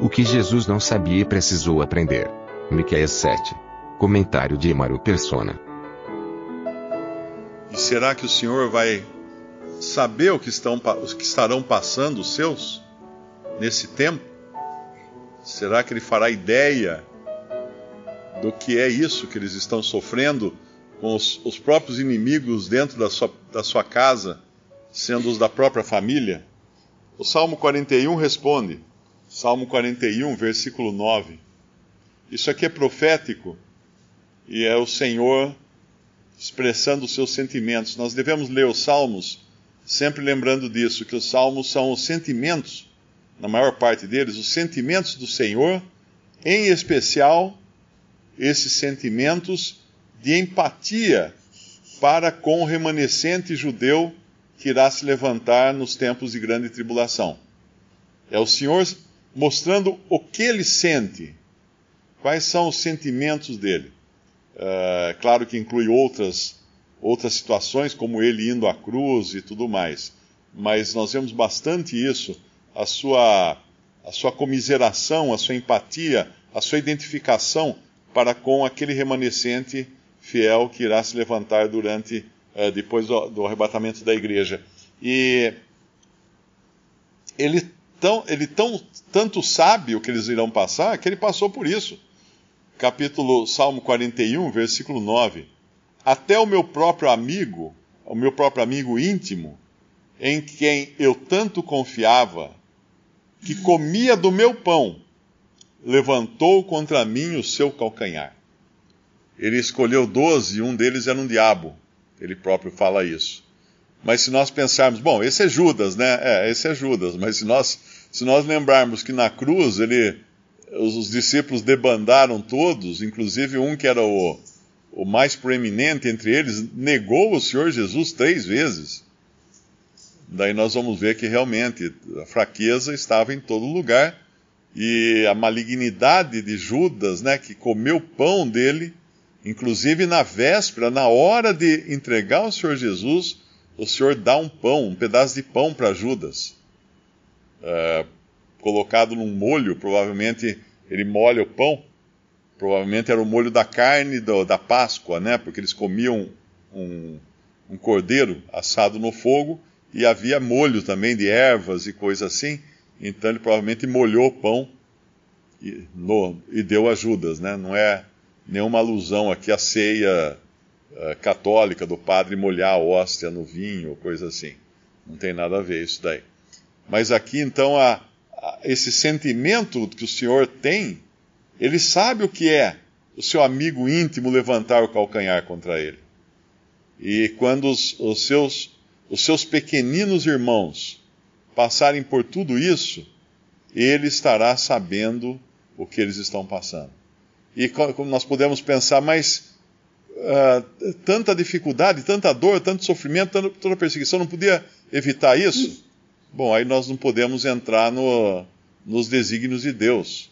O que Jesus não sabia e precisou aprender. Miqueias 7. Comentário de Emaro Persona. E será que o Senhor vai saber o que, estão, os que estarão passando os seus nesse tempo? Será que ele fará ideia do que é isso que eles estão sofrendo com os, os próprios inimigos dentro da sua, da sua casa, sendo os da própria família? O Salmo 41 responde, Salmo 41, versículo 9. Isso aqui é profético e é o Senhor expressando os seus sentimentos. Nós devemos ler os Salmos sempre lembrando disso, que os Salmos são os sentimentos, na maior parte deles, os sentimentos do Senhor, em especial esses sentimentos de empatia para com o remanescente judeu que irá se levantar nos tempos de grande tribulação. É o Senhor mostrando o que ele sente, quais são os sentimentos dele. Uh, claro que inclui outras, outras situações, como ele indo à cruz e tudo mais. Mas nós vemos bastante isso, a sua, a sua comiseração, a sua empatia, a sua identificação para com aquele remanescente fiel que irá se levantar durante, uh, depois do, do arrebatamento da igreja. E ele tão, ele tão, tanto sabe o que eles irão passar que ele passou por isso. Capítulo Salmo 41, versículo 9. Até o meu próprio amigo, o meu próprio amigo íntimo, em quem eu tanto confiava, que comia do meu pão, levantou contra mim o seu calcanhar. Ele escolheu doze e um deles era um diabo. Ele próprio fala isso. Mas se nós pensarmos, bom, esse é Judas, né? É, esse é Judas, mas se nós, se nós lembrarmos que na cruz ele, os, os discípulos debandaram todos, inclusive um que era o, o mais proeminente entre eles, negou o Senhor Jesus três vezes. Daí nós vamos ver que realmente a fraqueza estava em todo lugar e a malignidade de Judas, né, que comeu o pão dele, inclusive na véspera, na hora de entregar o Senhor Jesus, o Senhor dá um pão, um pedaço de pão para Judas, uh, colocado num molho, provavelmente ele molha o pão, provavelmente era o molho da carne do, da Páscoa, né? Porque eles comiam um, um, cordeiro assado no fogo e havia molho também de ervas e coisa assim. Então ele provavelmente molhou o pão e, no, e deu a Judas, né? Não é nenhuma alusão aqui à ceia uh, católica do padre molhar a hóstia no vinho ou coisa assim. Não tem nada a ver isso daí. Mas aqui então a, a, esse sentimento que o Senhor tem, ele sabe o que é o seu amigo íntimo levantar o calcanhar contra ele. E quando os, os seus, os seus pequeninos irmãos passarem por tudo isso, ele estará sabendo o que eles estão passando. E como nós podemos pensar, mas uh, tanta dificuldade, tanta dor, tanto sofrimento, tanta, toda perseguição, não podia evitar isso? Bom, aí nós não podemos entrar no, nos desígnios de Deus,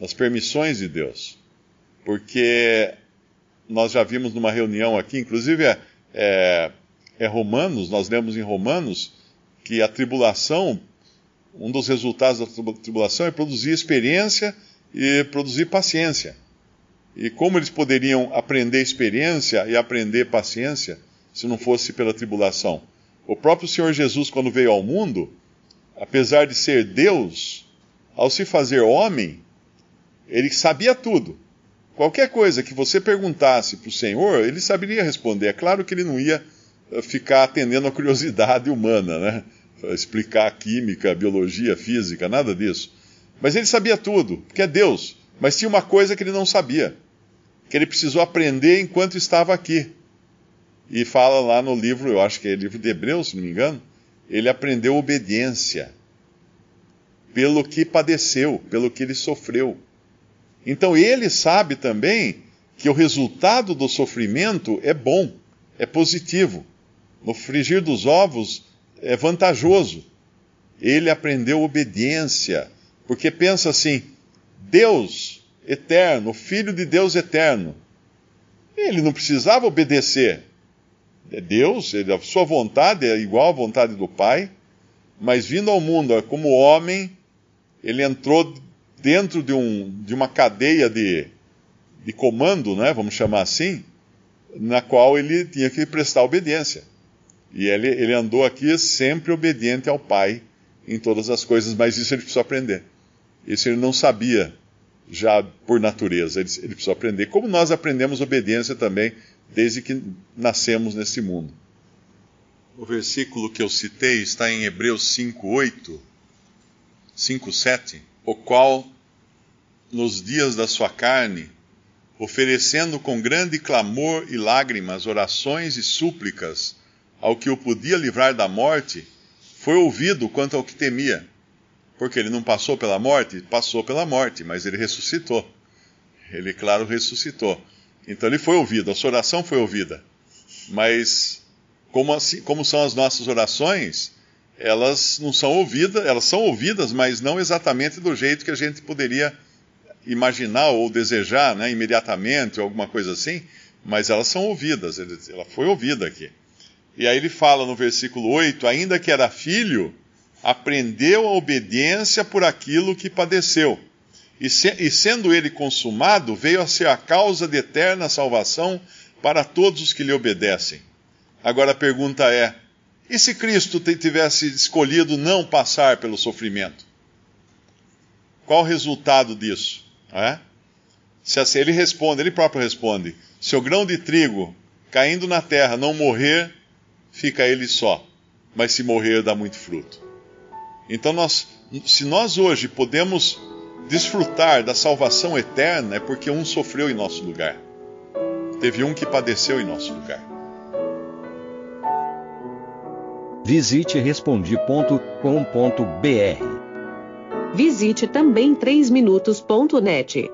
nas permissões de Deus. Porque nós já vimos numa reunião aqui, inclusive é, é, é Romanos, nós lemos em Romanos que a tribulação, um dos resultados da tribulação é produzir experiência e produzir paciência. E como eles poderiam aprender experiência e aprender paciência se não fosse pela tribulação? O próprio Senhor Jesus, quando veio ao mundo, apesar de ser Deus, ao se fazer homem, ele sabia tudo. Qualquer coisa que você perguntasse para o Senhor, ele saberia responder. É claro que ele não ia eh, ficar atendendo a curiosidade humana, né? Explicar química, biologia, física, nada disso. Mas ele sabia tudo, porque é Deus. Mas tinha uma coisa que ele não sabia, que ele precisou aprender enquanto estava aqui. E fala lá no livro, eu acho que é livro de Hebreus, se não me engano, ele aprendeu obediência pelo que padeceu, pelo que ele sofreu. Então ele sabe também que o resultado do sofrimento é bom, é positivo. No frigir dos ovos é vantajoso. Ele aprendeu obediência, porque pensa assim: Deus eterno, Filho de Deus eterno, ele não precisava obedecer. É Deus, ele, a sua vontade é igual à vontade do Pai, mas vindo ao mundo como homem, ele entrou dentro de, um, de uma cadeia de, de comando, né, vamos chamar assim, na qual ele tinha que prestar obediência. E ele, ele andou aqui sempre obediente ao Pai em todas as coisas, mas isso ele precisou aprender. Isso ele não sabia já por natureza, ele, ele precisou aprender. Como nós aprendemos obediência também desde que nascemos nesse mundo. O versículo que eu citei está em Hebreus 5:8, 5:7, o qual nos dias da sua carne, oferecendo com grande clamor e lágrimas orações e súplicas ao que o podia livrar da morte, foi ouvido quanto ao que temia. Porque ele não passou pela morte? Passou pela morte, mas ele ressuscitou. Ele, claro, ressuscitou. Então ele foi ouvido, a sua oração foi ouvida. Mas, como, assim, como são as nossas orações, elas não são ouvidas, elas são ouvidas, mas não exatamente do jeito que a gente poderia imaginar ou desejar né, imediatamente, ou alguma coisa assim, mas elas são ouvidas, ela foi ouvida aqui. E aí ele fala no versículo 8: ainda que era filho, aprendeu a obediência por aquilo que padeceu. E, se, e sendo ele consumado, veio a ser a causa de eterna salvação para todos os que lhe obedecem. Agora a pergunta é: e se Cristo tivesse escolhido não passar pelo sofrimento? Qual o resultado disso? É? Se assim, ele responde, ele próprio responde: se o grão de trigo caindo na terra não morrer, fica ele só, mas se morrer dá muito fruto. Então nós, se nós hoje podemos desfrutar da salvação eterna, é porque um sofreu em nosso lugar. Teve um que padeceu em nosso lugar. Visite respondi.com.br. Visite também 3minutos.net.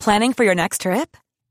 Planning for your next trip?